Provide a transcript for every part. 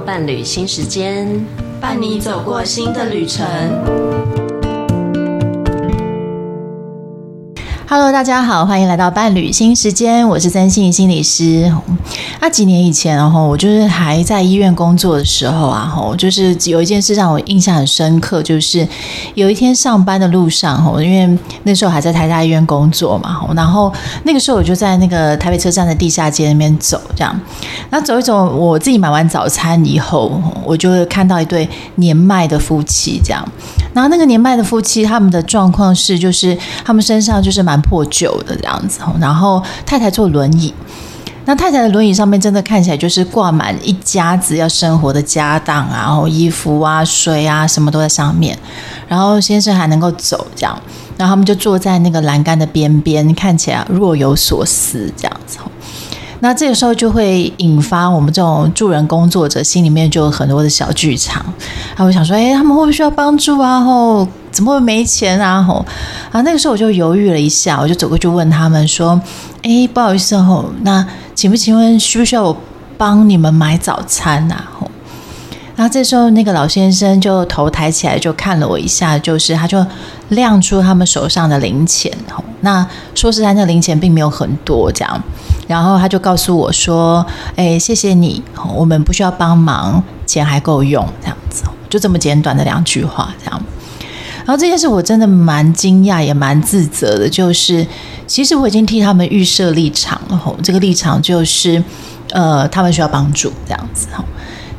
伴侣新时间，伴你走过新的旅程。Hello，大家好，欢迎来到伴侣新时间，我是曾心心理师。那几年以前，然后我就是还在医院工作的时候啊，吼，就是有一件事让我印象很深刻，就是有一天上班的路上，吼，因为那时候还在台大医院工作嘛，然后那个时候我就在那个台北车站的地下街那边走，这样，那走一走，我自己买完早餐以后，我就看到一对年迈的夫妻，这样，然后那个年迈的夫妻，他们的状况是，就是他们身上就是蛮。破旧的这样子，然后太太坐轮椅，那太太的轮椅上面真的看起来就是挂满一家子要生活的家当啊，然后衣服啊、水啊什么都在上面，然后先生还能够走这样，然后他们就坐在那个栏杆的边边，看起来若有所思这样子。那这个时候就会引发我们这种助人工作者心里面就有很多的小剧场，啊，我想说：哎，他们会不会需要帮助啊？吼，怎么会没钱啊？吼，啊，那个时候我就犹豫了一下，我就走过去问他们说：哎，不好意思吼，那请不请问需不需要我帮你们买早餐啊？然后这时候那个老先生就头抬起来就看了我一下，就是他就亮出他们手上的零钱。那说实在，那零钱并没有很多这样。然后他就告诉我说：“哎，谢谢你，我们不需要帮忙，钱还够用，这样子，就这么简短的两句话，这样。然后这件事我真的蛮惊讶，也蛮自责的，就是其实我已经替他们预设立场了，吼，这个立场就是，呃，他们需要帮助，这样子，吼。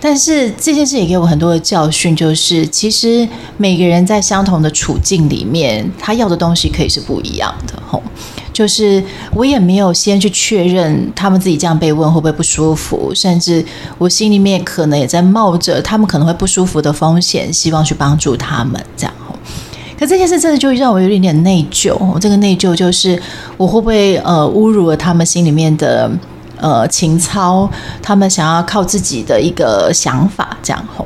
但是这件事也给我很多的教训，就是其实每个人在相同的处境里面，他要的东西可以是不一样的，吼。”就是我也没有先去确认他们自己这样被问会不会不舒服，甚至我心里面可能也在冒着他们可能会不舒服的风险，希望去帮助他们这样。可这件事真的就让我有一点点内疚。这个内疚就是我会不会呃侮辱了他们心里面的呃情操，他们想要靠自己的一个想法这样。吼，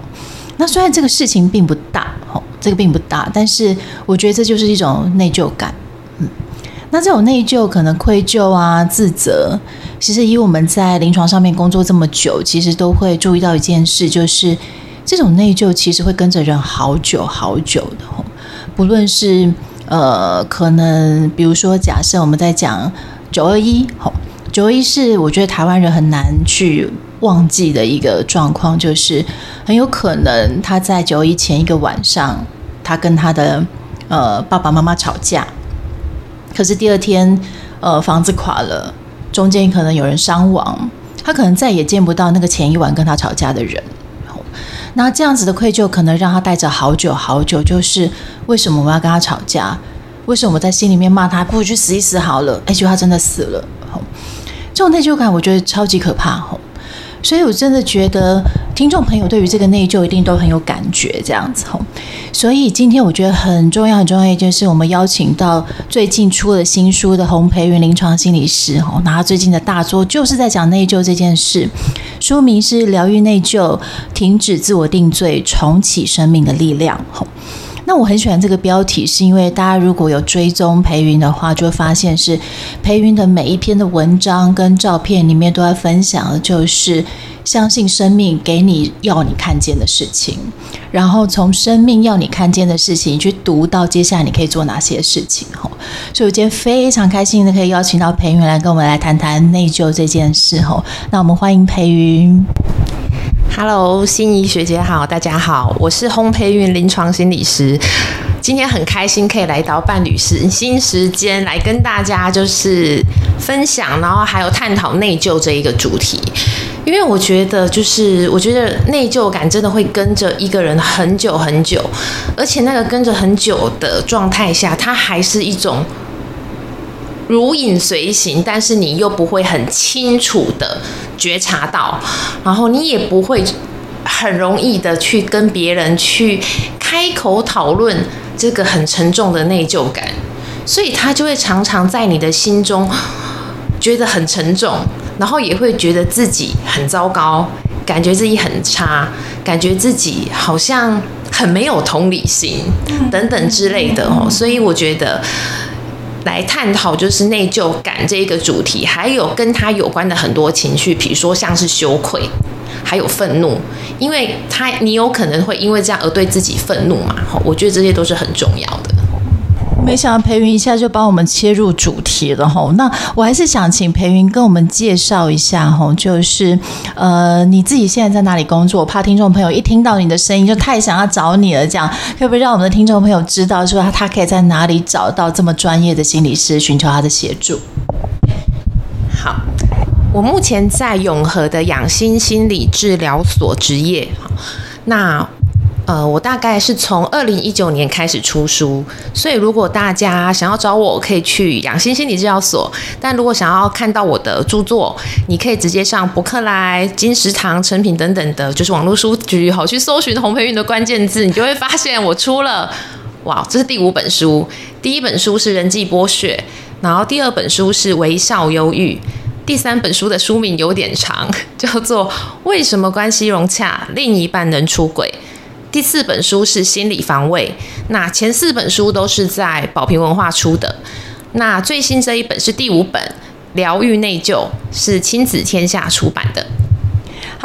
那虽然这个事情并不大，吼，这个并不大，但是我觉得这就是一种内疚感。嗯那这种内疚、可能愧疚啊、自责，其实以我们在临床上面工作这么久，其实都会注意到一件事，就是这种内疚其实会跟着人好久好久的。不论是呃，可能比如说，假设我们在讲九二一，吼，九一是我觉得台湾人很难去忘记的一个状况，就是很有可能他在九一前一个晚上，他跟他的呃爸爸妈妈吵架。可是第二天，呃，房子垮了，中间可能有人伤亡，他可能再也见不到那个前一晚跟他吵架的人。那这样子的愧疚，可能让他带着好久好久，就是为什么我要跟他吵架？为什么我在心里面骂他，不如去死一死好了？哎，结果他真的死了。这种内疚感，我觉得超级可怕。所以我真的觉得，听众朋友对于这个内疚一定都很有感觉，这样子吼。所以今天我觉得很重要、很重要一件事，我们邀请到最近出了新书的洪培云临床心理师吼，那他最近的大作就是在讲内疚这件事，书名是《疗愈内疚，停止自我定罪，重启生命的力量》吼。那我很喜欢这个标题，是因为大家如果有追踪培云的话，就会发现是培云的每一篇的文章跟照片里面都在分享的，就是相信生命给你要你看见的事情，然后从生命要你看见的事情去读到接下来你可以做哪些事情。吼，所以我今天非常开心的可以邀请到培云来跟我们来谈谈内疚这件事。吼，那我们欢迎培云。Hello，心怡学姐好，大家好，我是烘焙运临床心理师，今天很开心可以来到伴侣时新时间来跟大家就是分享，然后还有探讨内疚这一个主题，因为我觉得就是我觉得内疚感真的会跟着一个人很久很久，而且那个跟着很久的状态下，它还是一种。如影随形，但是你又不会很清楚的觉察到，然后你也不会很容易的去跟别人去开口讨论这个很沉重的内疚感，所以他就会常常在你的心中觉得很沉重，然后也会觉得自己很糟糕，感觉自己很差，感觉自己好像很没有同理心等等之类的哦，所以我觉得。来探讨就是内疚感这一个主题，还有跟他有关的很多情绪，比如说像是羞愧，还有愤怒，因为他你有可能会因为这样而对自己愤怒嘛。我觉得这些都是很重要的。没想到培云一下就帮我们切入主题了吼，那我还是想请培云跟我们介绍一下吼，就是呃你自己现在在哪里工作？我怕听众朋友一听到你的声音就太想要找你了，这样可不可以让我们的听众朋友知道说他可以在哪里找到这么专业的心理师，寻求他的协助？好，我目前在永和的养心心理治疗所执业，那。呃，我大概是从二零一九年开始出书，所以如果大家想要找我，可以去养心心理治疗所。但如果想要看到我的著作，你可以直接上博客来、金石堂、诚品等等的，就是网络书局，好去搜寻洪培芸的关键字，你就会发现我出了，哇，这是第五本书。第一本书是人际剥削，然后第二本书是微笑忧郁，第三本书的书名有点长，叫做为什么关系融洽，另一半能出轨。第四本书是心理防卫，那前四本书都是在宝瓶文化出的，那最新这一本是第五本《疗愈内疚》，是亲子天下出版的。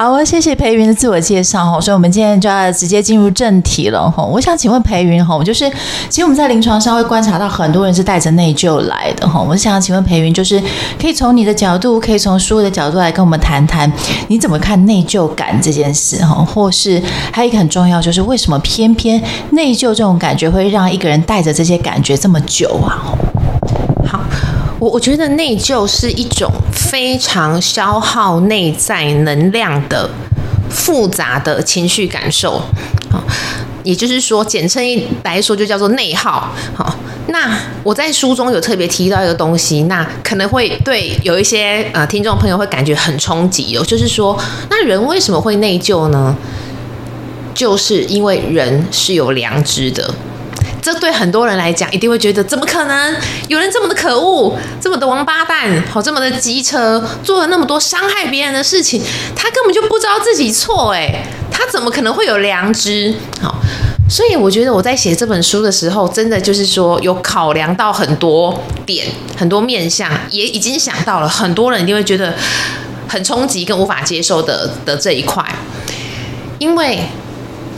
好，谢谢培云的自我介绍哈，所以我们今天就要直接进入正题了哈。我想请问培云哈，就是其实我们在临床上会观察到很多人是带着内疚来的哈。我想请问培云，就是可以从你的角度，可以从书的角度来跟我们谈谈，你怎么看内疚感这件事哈？或是还有一个很重要，就是为什么偏偏内疚这种感觉会让一个人带着这些感觉这么久啊？好。我我觉得内疚是一种非常消耗内在能量的复杂的情绪感受，好，也就是说，简称一来说就叫做内耗。好，那我在书中有特别提到一个东西，那可能会对有一些呃听众朋友会感觉很冲击哦，就是说，那人为什么会内疚呢？就是因为人是有良知的。这对很多人来讲，一定会觉得怎么可能有人这么的可恶，这么的王八蛋，好，这么的机车，做了那么多伤害别人的事情，他根本就不知道自己错，哎，他怎么可能会有良知？好，所以我觉得我在写这本书的时候，真的就是说有考量到很多点，很多面向，也已经想到了很多人一定会觉得很冲击跟无法接受的的这一块，因为。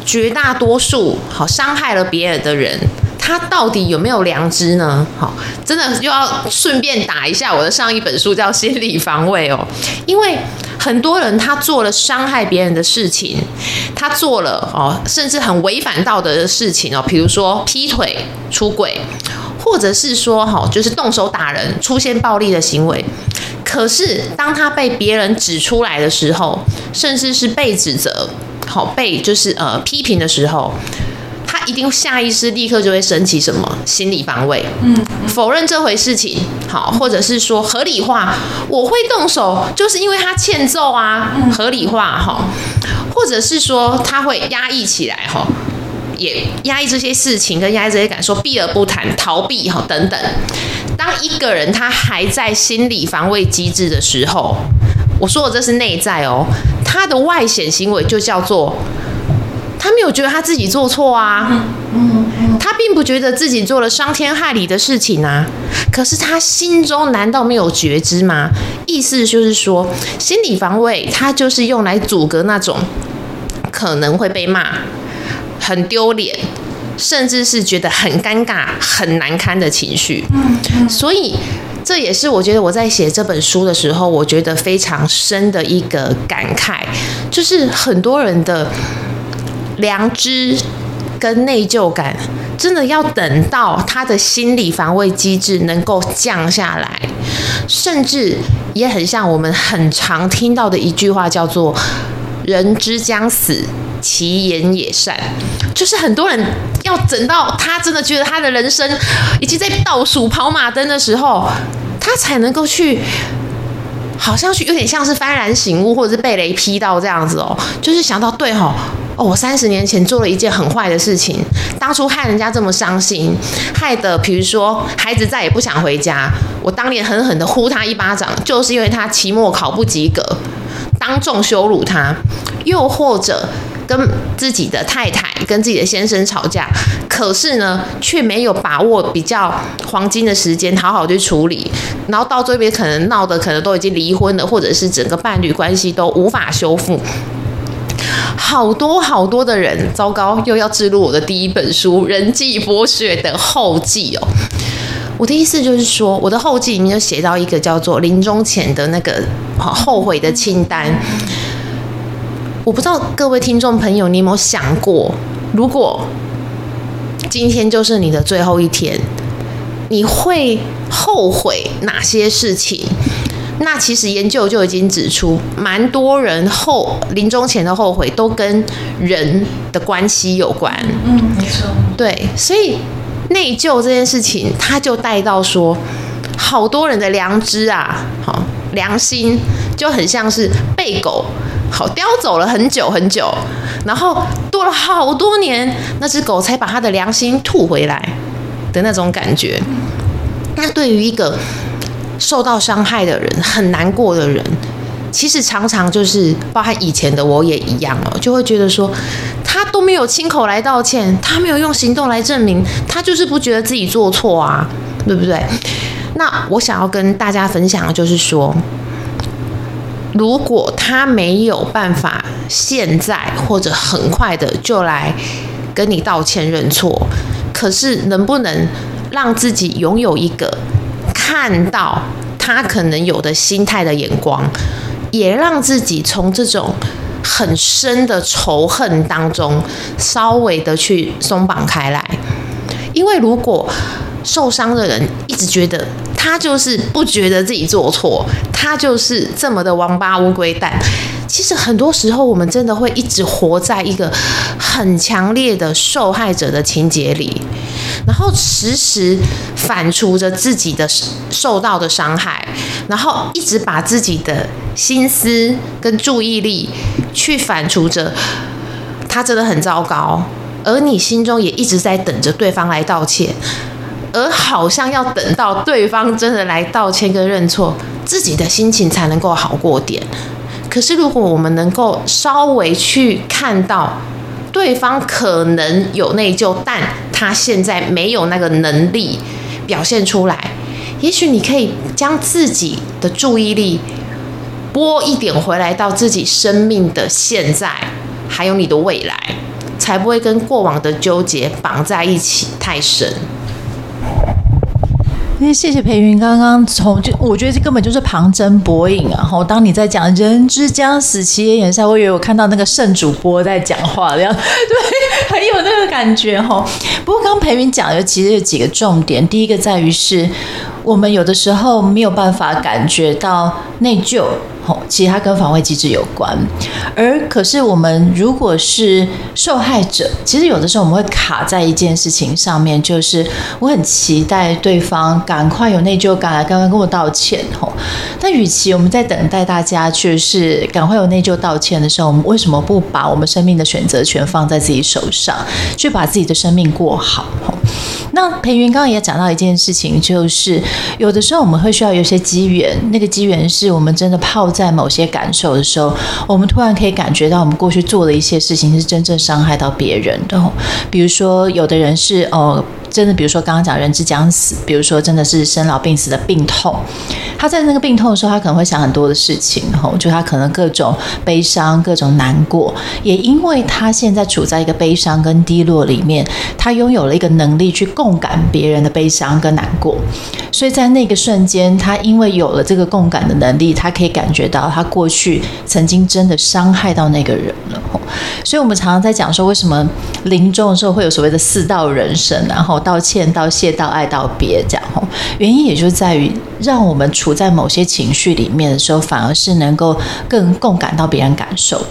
绝大多数好伤害了别人的人，他到底有没有良知呢？好，真的又要顺便打一下我的上一本书，叫《心理防卫》哦。因为很多人他做了伤害别人的事情，他做了哦，甚至很违反道德的事情哦，比如说劈腿、出轨，或者是说哈，就是动手打人、出现暴力的行为。可是当他被别人指出来的时候，甚至是被指责。好，被就是呃批评的时候，他一定下意识立刻就会升起什么心理防卫，嗯，否认这回事情，好，或者是说合理化，我会动手就是因为他欠揍啊，合理化哈，或者是说他会压抑起来哈，也压抑这些事情跟压抑这些感受，避而不谈，逃避哈等等。当一个人他还在心理防卫机制的时候。我说的这是内在哦，他的外显行为就叫做他没有觉得他自己做错啊，他并不觉得自己做了伤天害理的事情啊，可是他心中难道没有觉知吗？意思就是说，心理防卫它就是用来阻隔那种可能会被骂、很丢脸，甚至是觉得很尴尬、很难堪的情绪，所以。这也是我觉得我在写这本书的时候，我觉得非常深的一个感慨，就是很多人的良知跟内疚感，真的要等到他的心理防卫机制能够降下来，甚至也很像我们很常听到的一句话，叫做“人之将死，其言也善”，就是很多人要等到他真的觉得他的人生已经在倒数跑马灯的时候。他才能够去，好像是有点像是幡然醒悟，或者是被雷劈到这样子哦，就是想到对吼哦，我三十年前做了一件很坏的事情，当初害人家这么伤心，害得比如说孩子再也不想回家，我当年狠狠的呼他一巴掌，就是因为他期末考不及格，当众羞辱他，又或者。跟自己的太太、跟自己的先生吵架，可是呢，却没有把握比较黄金的时间，好好去处理，然后到这边可能闹得可能都已经离婚了，或者是整个伴侣关系都无法修复。好多好多的人，糟糕，又要置入我的第一本书《人际剥削》的后记哦。我的意思就是说，我的后记里面就写到一个叫做临终前的那个后悔的清单。我不知道各位听众朋友，你有没有想过，如果今天就是你的最后一天，你会后悔哪些事情？那其实研究就已经指出，蛮多人后临终前的后悔都跟人的关系有关。嗯，没错。对，所以。内疚这件事情，他就带到说，好多人的良知啊，好良心就很像是被狗好叼走了很久很久，然后多了好多年，那只狗才把他的良心吐回来的那种感觉。那对于一个受到伤害的人，很难过的人。其实常常就是包含以前的我也一样哦，就会觉得说都没有亲口来道歉，他没有用行动来证明，他就是不觉得自己做错啊，对不对？那我想要跟大家分享的就是说，如果他没有办法现在或者很快的就来跟你道歉认错，可是能不能让自己拥有一个看到他可能有的心态的眼光？也让自己从这种很深的仇恨当中稍微的去松绑开来，因为如果受伤的人一直觉得他就是不觉得自己做错，他就是这么的王八乌龟蛋，其实很多时候我们真的会一直活在一个很强烈的受害者的情节里。然后时时反刍着自己的受到的伤害，然后一直把自己的心思跟注意力去反刍着，他真的很糟糕，而你心中也一直在等着对方来道歉，而好像要等到对方真的来道歉跟认错，自己的心情才能够好过点。可是如果我们能够稍微去看到。对方可能有内疚，但他现在没有那个能力表现出来。也许你可以将自己的注意力拨一点回来到自己生命的现在，还有你的未来，才不会跟过往的纠结绑在一起太深。因为谢谢培云刚刚从就我觉得这根本就是旁征博引啊！然后当你在讲“人之将死，其言也善”，我以为我看到那个圣主播在讲话这样，对，很有那个感觉哈。不过刚培云讲的其实有几个重点，第一个在于是我们有的时候没有办法感觉到内疚。吼其实它跟防卫机制有关，而可是我们如果是受害者，其实有的时候我们会卡在一件事情上面，就是我很期待对方赶快有内疚感来赶快跟我道歉。吼，但与其我们在等待大家就是赶快有内疚道歉的时候，我们为什么不把我们生命的选择权放在自己手上，去把自己的生命过好？吼那培云刚刚也讲到一件事情，就是有的时候我们会需要有些机缘，那个机缘是我们真的泡在某些感受的时候，我们突然可以感觉到我们过去做的一些事情是真正伤害到别人的。比如说，有的人是哦。真的，比如说刚刚讲人之将死，比如说真的是生老病死的病痛，他在那个病痛的时候，他可能会想很多的事情，吼，就他可能各种悲伤、各种难过，也因为他现在处在一个悲伤跟低落里面，他拥有了一个能力去共感别人的悲伤跟难过，所以在那个瞬间，他因为有了这个共感的能力，他可以感觉到他过去曾经真的伤害到那个人了，所以我们常常在讲说，为什么临终的时候会有所谓的四道人生，然后。道歉、道谢、道爱、道别，这样吼，原因也就在于让我们处在某些情绪里面的时候，反而是能够更共感到别人感受的。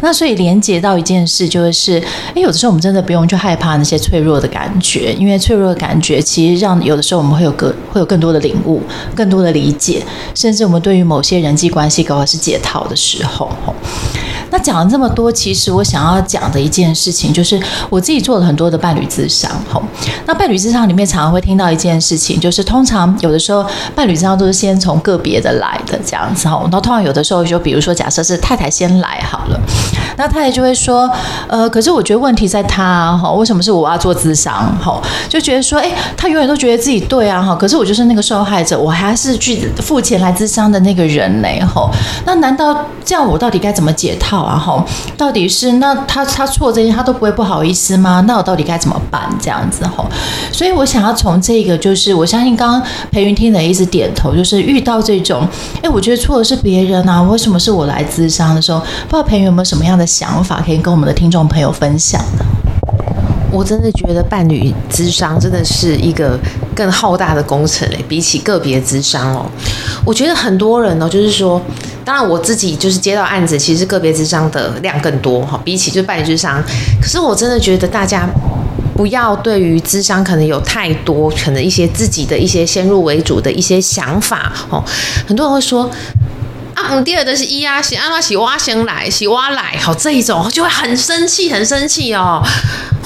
那所以连接到一件事，就是，诶，有的时候我们真的不用去害怕那些脆弱的感觉，因为脆弱的感觉其实让有的时候我们会有更会有更多的领悟、更多的理解，甚至我们对于某些人际关系搞的是解套的时候，吼。那讲了这么多，其实我想要讲的一件事情，就是我自己做了很多的伴侣咨商。吼，那伴侣咨商里面常常会听到一件事情，就是通常有的时候伴侣咨商都是先从个别的来的这样子。吼，那通常有的时候就比如说，假设是太太先来好了，那太太就会说，呃，可是我觉得问题在她，哈，为什么是我要做咨商？吼，就觉得说，哎，她永远都觉得自己对啊，哈，可是我就是那个受害者，我还是去付钱来咨商的那个人呢，吼，那难道这样我到底该怎么解套？啊，哈，到底是那他他错这些他都不会不好意思吗？那我到底该怎么办？这样子吼，所以我想要从这个，就是我相信刚刚培云听的一直点头，就是遇到这种，哎，我觉得错的是别人啊，为什么是我来自商的时候，不知道培云有没有什么样的想法可以跟我们的听众朋友分享呢？我真的觉得伴侣咨商真的是一个更浩大的工程诶，比起个别咨商哦，我觉得很多人哦，就是说，当然我自己就是接到案子，其实个别智商的量更多哈，比起就伴侣咨商，可是我真的觉得大家不要对于智商可能有太多可能一些自己的一些先入为主的一些想法哦，很多人会说。啊，嗯，第二的是一啊，是阿拉是挖先来，是挖来，好这一种就会很生气，很生气哦。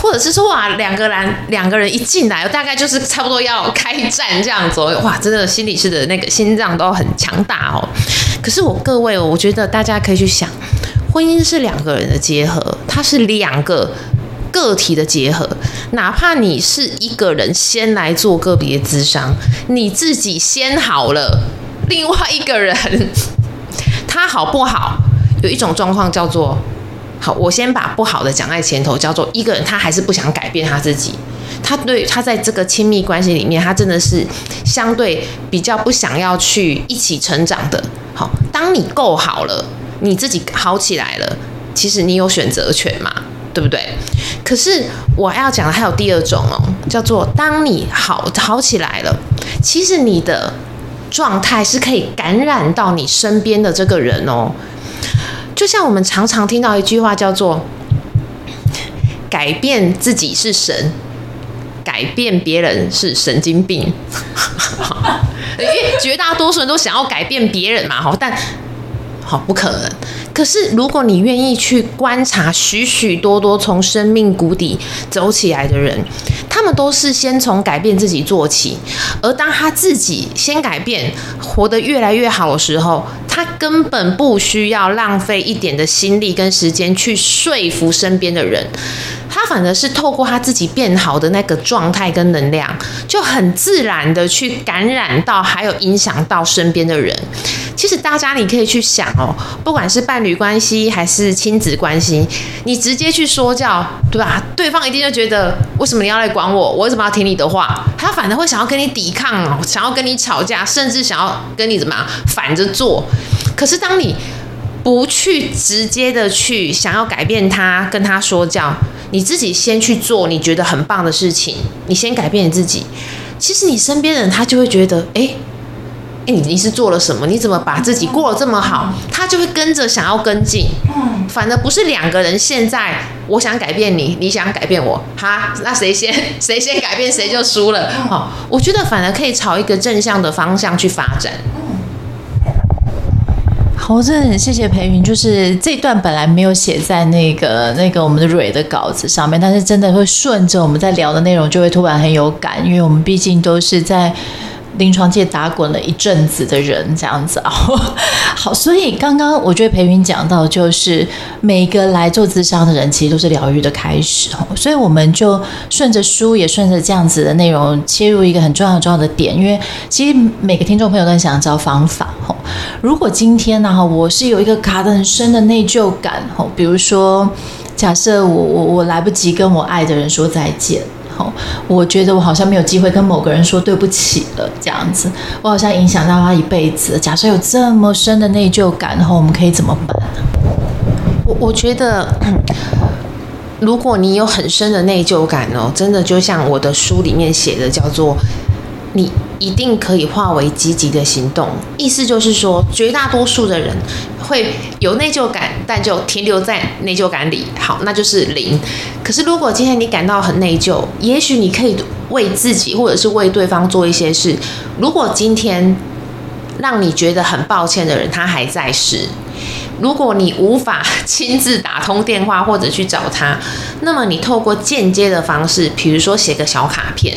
或者是说哇，两个人两个人一进来，大概就是差不多要开战这样子，哇，真的心理师的那个心脏都很强大哦。可是我各位，我觉得大家可以去想，婚姻是两个人的结合，它是两个个体的结合。哪怕你是一个人先来做个别咨商，你自己先好了，另外一个人。他好不好？有一种状况叫做好，我先把不好的讲在前头，叫做一个人他还是不想改变他自己，他对他在这个亲密关系里面，他真的是相对比较不想要去一起成长的。好，当你够好了，你自己好起来了，其实你有选择权嘛，对不对？可是我要讲的还有第二种哦，叫做当你好好起来了，其实你的。状态是可以感染到你身边的这个人哦，就像我们常常听到一句话叫做“改变自己是神，改变别人是神经病”，因为绝大多数人都想要改变别人嘛，但好不可能。可是如果你愿意去观察许许多多从生命谷底走起来的人。他们都是先从改变自己做起，而当他自己先改变，活得越来越好的时候，他根本不需要浪费一点的心力跟时间去说服身边的人。他反而是透过他自己变好的那个状态跟能量，就很自然的去感染到，还有影响到身边的人。其实大家你可以去想哦，不管是伴侣关系还是亲子关系，你直接去说教，对吧？对方一定就觉得，为什么你要来管我？我为什么要听你的话？他反而会想要跟你抵抗哦，想要跟你吵架，甚至想要跟你怎么样反着做。可是当你不去直接的去想要改变他，跟他说教。你自己先去做你觉得很棒的事情，你先改变你自己。其实你身边的人他就会觉得，哎，哎，你你是做了什么？你怎么把自己过得这么好？他就会跟着想要跟进。嗯，反而不是两个人现在，我想改变你，你想改变我，哈，那谁先 谁先改变谁就输了。哦，我觉得反而可以朝一个正向的方向去发展。我真的很谢谢培芸，就是这段本来没有写在那个那个我们的蕊的稿子上面，但是真的会顺着我们在聊的内容，就会突然很有感，因为我们毕竟都是在。临床界打滚了一阵子的人，这样子啊，好，所以刚刚我觉得培云讲到，就是每一个来做咨商的人，其实都是疗愈的开始，所以我们就顺着书，也顺着这样子的内容，切入一个很重要重要的点，因为其实每个听众朋友都很想知道方法，如果今天呢，哈，我是有一个卡得很深的内疚感，吼比如说，假设我我我来不及跟我爱的人说再见。我觉得我好像没有机会跟某个人说对不起了，这样子，我好像影响到他一辈子。假设有这么深的内疚感，然后我们可以怎么办？我我觉得，如果你有很深的内疚感哦，真的就像我的书里面写的，叫做你。一定可以化为积极的行动，意思就是说，绝大多数的人会有内疚感，但就停留在内疚感里，好，那就是零。可是如果今天你感到很内疚，也许你可以为自己或者是为对方做一些事。如果今天让你觉得很抱歉的人他还在世，如果你无法亲自打通电话或者去找他，那么你透过间接的方式，比如说写个小卡片。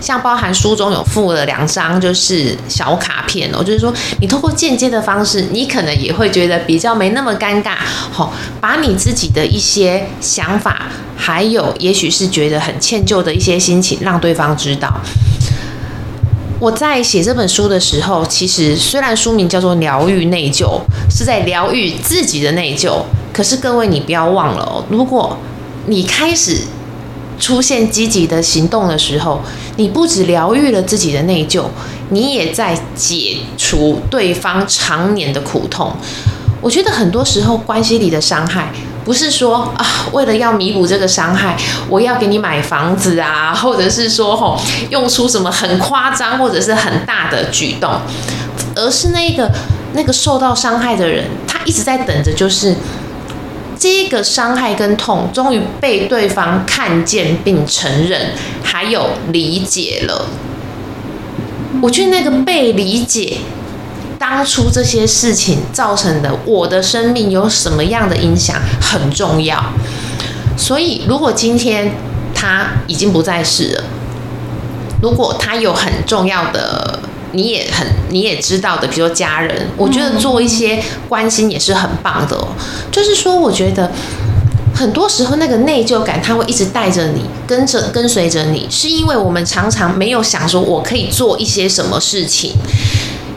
像包含书中有附了两张，就是小卡片哦，就是说你透过间接的方式，你可能也会觉得比较没那么尴尬。好，把你自己的一些想法，还有也许是觉得很歉疚的一些心情，让对方知道。我在写这本书的时候，其实虽然书名叫做《疗愈内疚》，是在疗愈自己的内疚。可是各位，你不要忘了哦，如果你开始出现积极的行动的时候，你不只疗愈了自己的内疚，你也在解除对方常年的苦痛。我觉得很多时候关系里的伤害，不是说啊，为了要弥补这个伤害，我要给你买房子啊，或者是说吼，用出什么很夸张或者是很大的举动，而是那个那个受到伤害的人，他一直在等着，就是这个伤害跟痛，终于被对方看见并承认，还有理解了。我觉得那个被理解。当初这些事情造成的我的生命有什么样的影响很重要，所以如果今天他已经不在世了，如果他有很重要的，你也很你也知道的，比如说家人，我觉得做一些关心也是很棒的。就是说，我觉得很多时候那个内疚感，他会一直带着你，跟着跟随着你，是因为我们常常没有想说我可以做一些什么事情。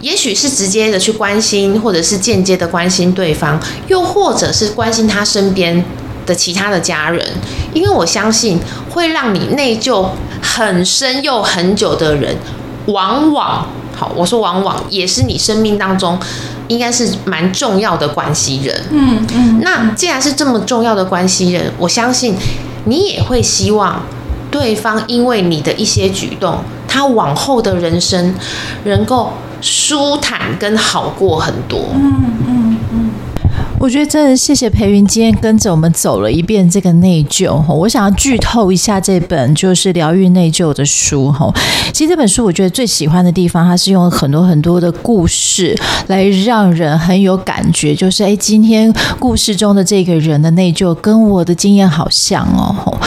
也许是直接的去关心，或者是间接的关心对方，又或者是关心他身边的其他的家人。因为我相信，会让你内疚很深又很久的人，往往好，我说往往也是你生命当中应该是蛮重要的关系人。嗯嗯。那既然是这么重要的关系人，我相信你也会希望对方因为你的一些举动，他往后的人生能够。舒坦跟好过很多。嗯嗯嗯，我觉得真的谢谢培云今天跟着我们走了一遍这个内疚。我想要剧透一下这本就是疗愈内疚的书。哈，其实这本书我觉得最喜欢的地方，它是用很多很多的故事来让人很有感觉。就是哎，今天故事中的这个人的内疚跟我的经验好像哦。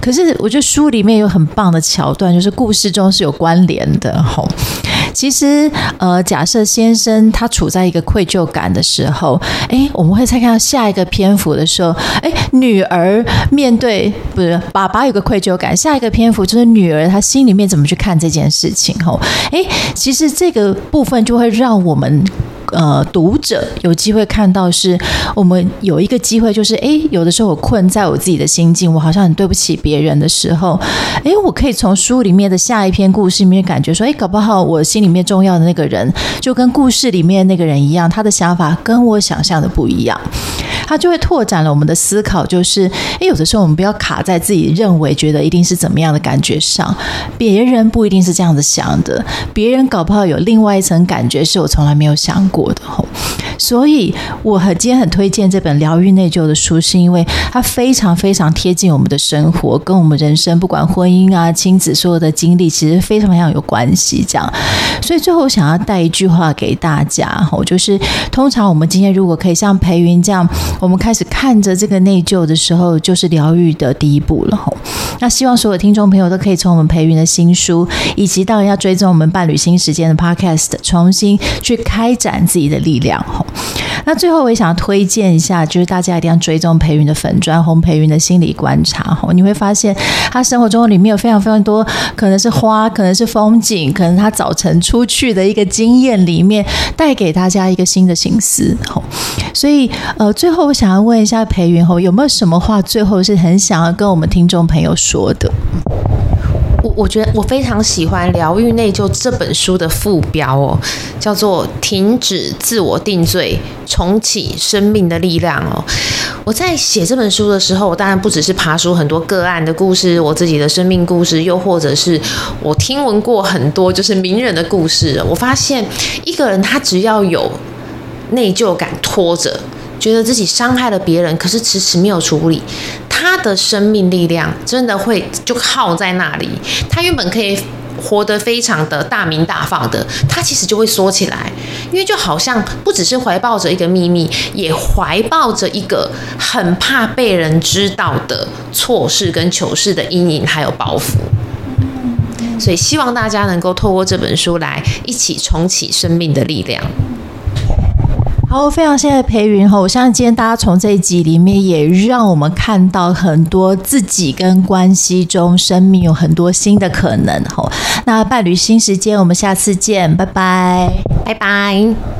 可是我觉得书里面有很棒的桥段，就是故事中是有关联的。哈。其实，呃，假设先生他处在一个愧疚感的时候，哎，我们会再看到下一个篇幅的时候，哎，女儿面对不是爸爸有个愧疚感，下一个篇幅就是女儿她心里面怎么去看这件事情？吼，哎，其实这个部分就会让我们。呃，读者有机会看到，是我们有一个机会，就是哎，有的时候我困在我自己的心境，我好像很对不起别人的时候，哎，我可以从书里面的下一篇故事里面感觉说，哎，搞不好我心里面重要的那个人，就跟故事里面那个人一样，他的想法跟我想象的不一样，他就会拓展了我们的思考，就是哎，有的时候我们不要卡在自己认为觉得一定是怎么样的感觉上，别人不一定是这样子想的，别人搞不好有另外一层感觉是我从来没有想过。的吼，所以我很今天很推荐这本疗愈内疚的书，是因为它非常非常贴近我们的生活，跟我们人生不管婚姻啊、亲子所有的经历，其实非常非常有关系。这样，所以最后我想要带一句话给大家吼，就是通常我们今天如果可以像培云这样，我们开始看着这个内疚的时候，就是疗愈的第一步了吼。那希望所有听众朋友都可以从我们培云的新书，以及当然要追踪我们伴侣新时间的 Podcast，重新去开展。自己的力量吼，那最后我也想要推荐一下，就是大家一定要追踪培云的粉砖，洪培云的心理观察吼，你会发现他生活中里面有非常非常多，可能是花，可能是风景，可能他早晨出去的一个经验里面，带给大家一个新的心思吼。所以呃，最后我想要问一下裴云侯，有没有什么话最后是很想要跟我们听众朋友说的？我我觉得我非常喜欢《疗愈内疚》这本书的副标哦，叫做“停止自我定罪，重启生命的力量”哦。我在写这本书的时候，我当然不只是爬书很多个案的故事，我自己的生命故事，又或者是我听闻过很多就是名人的故事。我发现一个人他只要有内疚感拖着，觉得自己伤害了别人，可是迟迟没有处理。他的生命力量真的会就耗在那里，他原本可以活得非常的大鸣大放的，他其实就会缩起来，因为就好像不只是怀抱着一个秘密，也怀抱着一个很怕被人知道的错事跟糗事的阴影还有包袱。所以希望大家能够透过这本书来一起重启生命的力量。好，非常谢谢裴云哈！我相信今天大家从这一集里面也让我们看到很多自己跟关系中生命有很多新的可能哈。那伴侣新时间，我们下次见，拜拜，拜拜。